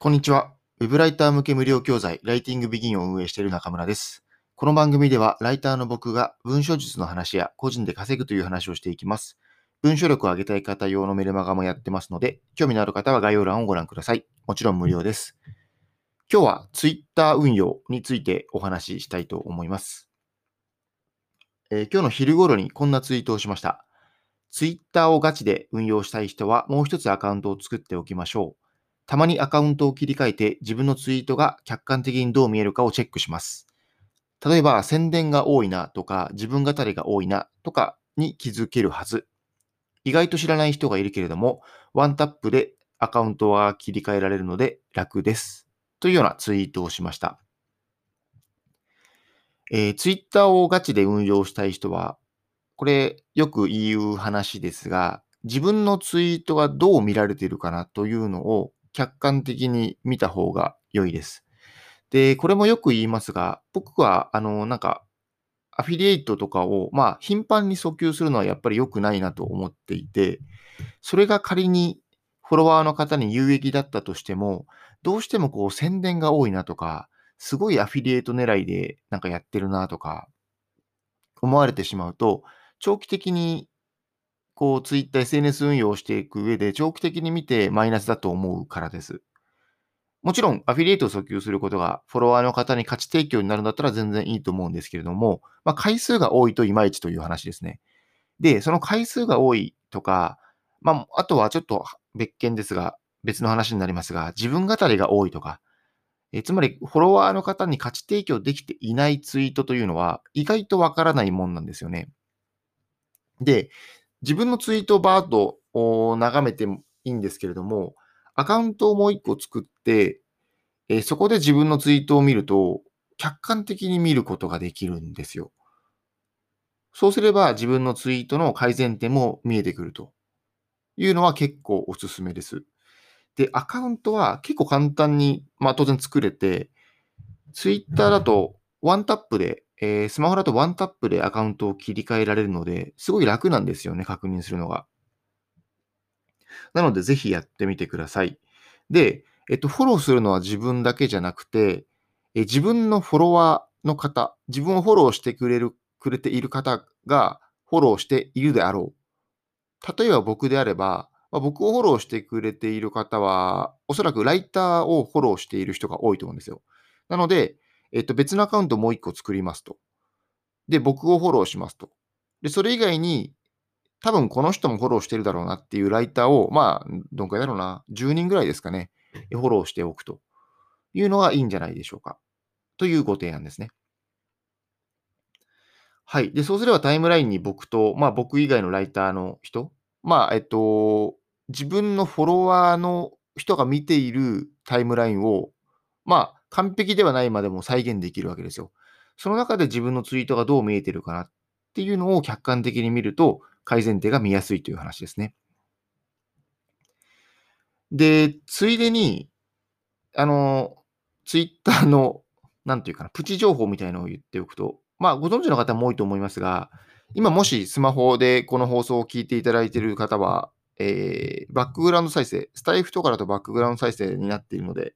こんにちは。ウェブライター向け無料教材、ライティングビギンを運営している中村です。この番組では、ライターの僕が文章術の話や個人で稼ぐという話をしていきます。文章力を上げたい方用のメルマガもやってますので、興味のある方は概要欄をご覧ください。もちろん無料です。今日は Twitter 運用についてお話ししたいと思います。えー今日の昼頃にこんなツイートをしました。Twitter をガチで運用したい人はもう一つアカウントを作っておきましょう。たまにアカウントを切り替えて自分のツイートが客観的にどう見えるかをチェックします。例えば宣伝が多いなとか自分語りが多いなとかに気づけるはず。意外と知らない人がいるけれども、ワンタップでアカウントは切り替えられるので楽です。というようなツイートをしました。えー、ツイッターをガチで運用したい人は、これよく言う話ですが、自分のツイートがどう見られているかなというのを客観的に見た方が良いです。で、これもよく言いますが、僕は、あの、なんか、アフィリエイトとかを、まあ、頻繁に訴求するのはやっぱり良くないなと思っていて、それが仮にフォロワーの方に有益だったとしても、どうしてもこう宣伝が多いなとか、すごいアフィリエイト狙いでなんかやってるなとか、思われてしまうと、長期的にこう、ツイッター、SNS 運用をしていく上で、長期的に見てマイナスだと思うからです。もちろん、アフィリエイトを訴求することが、フォロワーの方に価値提供になるんだったら全然いいと思うんですけれども、まあ、回数が多いといまいちという話ですね。で、その回数が多いとか、まあ、あとはちょっと別件ですが、別の話になりますが、自分語りが多いとか、えつまり、フォロワーの方に価値提供できていないツイートというのは、意外とわからないもんなんですよね。で、自分のツイートをバーッと眺めてもいいんですけれども、アカウントをもう一個作って、えそこで自分のツイートを見ると、客観的に見ることができるんですよ。そうすれば自分のツイートの改善点も見えてくるというのは結構おすすめです。で、アカウントは結構簡単に、まあ当然作れて、ツイッターだとワンタップで、えースマホだとワンタップでアカウントを切り替えられるので、すごい楽なんですよね、確認するのが。なので、ぜひやってみてください。で、えっと、フォローするのは自分だけじゃなくて、え自分のフォロワーの方、自分をフォローしてくれる、くれている方がフォローしているであろう。例えば僕であれば、まあ僕をフォローしてくれている方は、おそらくライターをフォローしている人が多いと思うんですよ。なので、えっと、別のアカウントもう一個作りますと。で、僕をフォローしますと。で、それ以外に、多分この人もフォローしてるだろうなっていうライターを、まあ、どんくらいだろうな、10人ぐらいですかね、フォローしておくというのがいいんじゃないでしょうか。というご提案ですね。はい。で、そうすればタイムラインに僕と、まあ僕以外のライターの人、まあ、えっと、自分のフォロワーの人が見ているタイムラインを、まあ、完璧ではないまでも再現できるわけですよ。その中で自分のツイートがどう見えてるかなっていうのを客観的に見ると、改善点が見やすいという話ですね。で、ついでに、あの、ツイッターの、なんていうかな、プチ情報みたいのを言っておくと、まあ、ご存知の方も多いと思いますが、今もしスマホでこの放送を聞いていただいている方は、えーバックグラウンド再生、スタイフとかだとバックグラウンド再生になっているので、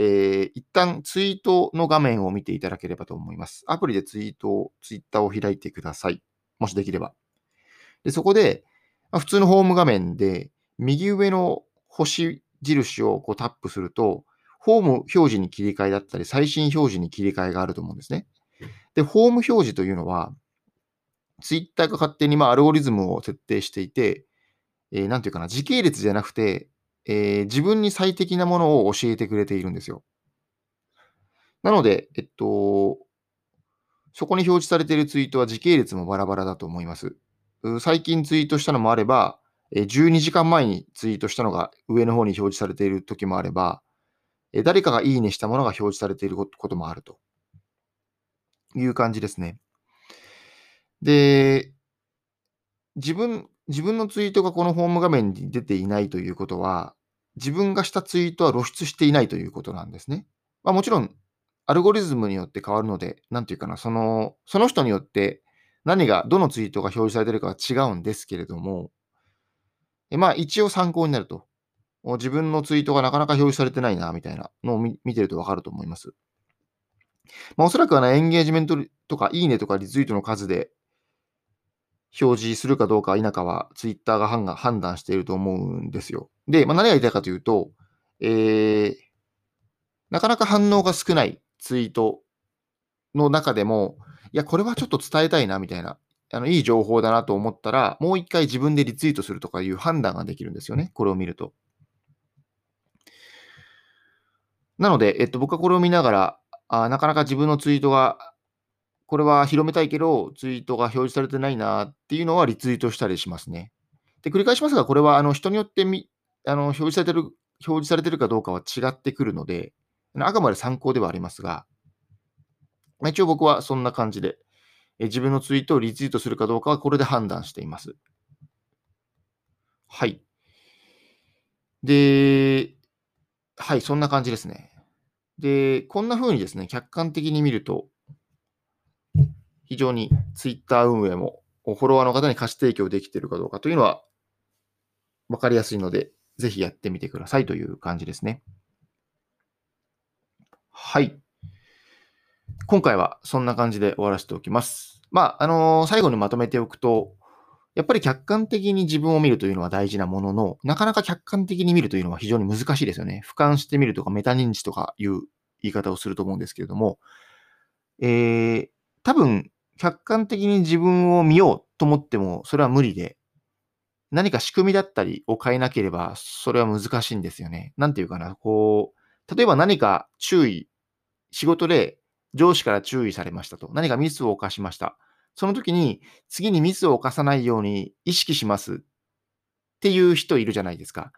えー一旦ツイートの画面を見ていただければと思います。アプリでツイートを、ツイッターを開いてください。もしできれば。で、そこで、まあ普通のホーム画面で、右上の星印をこうタップすると、ホーム表示に切り替えだったり、最新表示に切り替えがあると思うんですね。で、ホーム表示というのは、ツイッターが勝手にまあアルゴリズムを設定していて、えーなんていうかな、時系列じゃなくて、えー自分に最適なものを教えてくれているんですよ。なので、えっと、そこに表示されているツイートは時系列もバラバラだと思います。最近ツイートしたのもあれば、12時間前にツイートしたのが上の方に表示されている時もあれば、誰かがいいねしたものが表示されていることもあるという感じですね。で、自分、自分のツイートがこのホーム画面に出ていないということは、自分がしたツイートは露出していないということなんですね。まあ、もちろん、アルゴリズムによって変わるので、なんていうかな、その、その人によって何が、どのツイートが表示されてるかは違うんですけれども、えまあ、一応参考になると自分のツイートがなかなか表示されてないな、みたいなのを見てるとわかると思います。まあ、おそらくはね、エンゲージメントとか、いいねとかリツイートの数で表示するかどうか否かは、ツイッターが判断していると思うんですよ。で、まあ、何が言いたいかというと、えー、なかなか反応が少ないツイートの中でも、いや、これはちょっと伝えたいな、みたいな、あの、いい情報だなと思ったら、もう一回自分でリツイートするとかいう判断ができるんですよね。これを見ると。なので、えっと、僕はこれを見ながら、あなかなか自分のツイートが、これは広めたいけど、ツイートが表示されてないなっていうのはリツイートしたりしますね。で、繰り返しますが、これはあの人によってみあの表示されてる、表示されてるかどうかは違ってくるので、あくまで参考ではありますが、ま、一応僕はそんな感じで、え自分のツイートをリツイートするかどうかはこれで判断しています。はい。で、はい、そんな感じですね。で、こんな風にですね、客観的に見ると、非常にツイッター運営もフォロワーの方に貸し提供できているかどうかというのは分かりやすいので、ぜひやってみてくださいという感じですね。はい。今回はそんな感じで終わらせておきます。まあ、あのー、最後にまとめておくと、やっぱり客観的に自分を見るというのは大事なものの、なかなか客観的に見るというのは非常に難しいですよね。俯瞰してみるとかメタ認知とかいう言い方をすると思うんですけれども、えー、多分、客観的に自分を見ようと思っても、それは無理で、何か仕組みだったりを変えなければ、それは難しいんですよね。なんていうかな、こう、例えば何か注意、仕事で上司から注意されましたと。何かミスを犯しました。その時に、次にミスを犯さないように意識しますっていう人いるじゃないですか。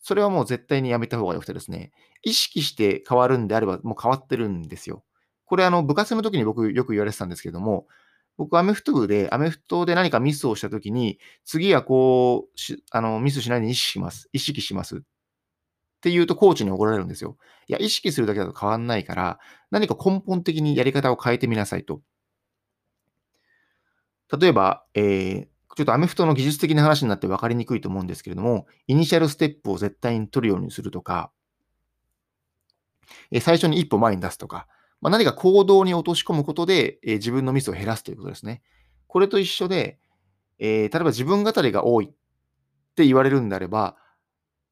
それはもう絶対にやめた方がよくてですね、意識して変わるんであればもう変わってるんですよ。これあの部活の時に僕よく言われてたんですけども、僕アメフト部で、アメフトで何かミスをした時に、次はこう、あのミスしないように意識します。意識しますって言うとコーチに怒られるんですよ。いや、意識するだけだと変わんないから、何か根本的にやり方を変えてみなさいと。例えば、えー、ちょっとアメフトの技術的な話になって分かりにくいと思うんですけれども、イニシャルステップを絶対に取るようにするとか、え最初に一歩前に出すとか、まあ、何か行動に落とし込むことで、え自分のミスを減らすということですね。これと一緒で、えー、例えば自分語りが多いって言われるんであれば、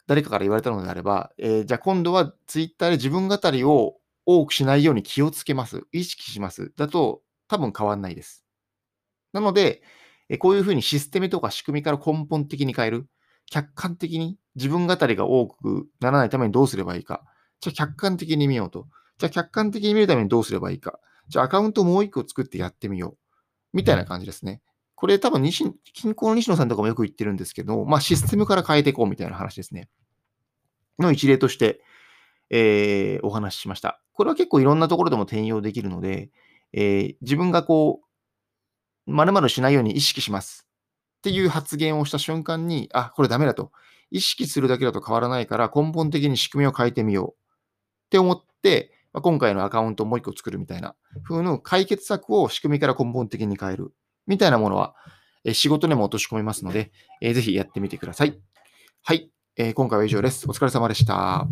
誰かから言われたのであれば、えー、じゃあ今度はツイッターで自分語りを多くしないように気をつけます。意識します。だと多分変わんないです。なので、えこういうふうにシステムとか仕組みから根本的に変える。客観的に自分語りが多くならないためにどうすればいいか。じゃあ客観的に見ようと。じゃあ客観的に見るためにどうすればいいか。じゃあアカウントもう一個作ってやってみよう。みたいな感じですね。これ多分西、近郊の西野さんとかもよく言ってるんですけど、まあシステムから変えていこうみたいな話ですね。の一例として、えー、お話ししました。これは結構いろんなところでも転用できるので、えー、自分がこう、〇〇しないように意識しますっていう発言をした瞬間に、あ、これダメだと。意識するだけだと変わらないから根本的に仕組みを変えてみようって思って、まあ、今回のアカウントをもう一個作るみたいな風の解決策を仕組みから根本的に変えるみたいなものは、え仕事でも落とし込みますので、えー、ぜひやってみてください。はい。えー、今回は以上です。お疲れ様でした。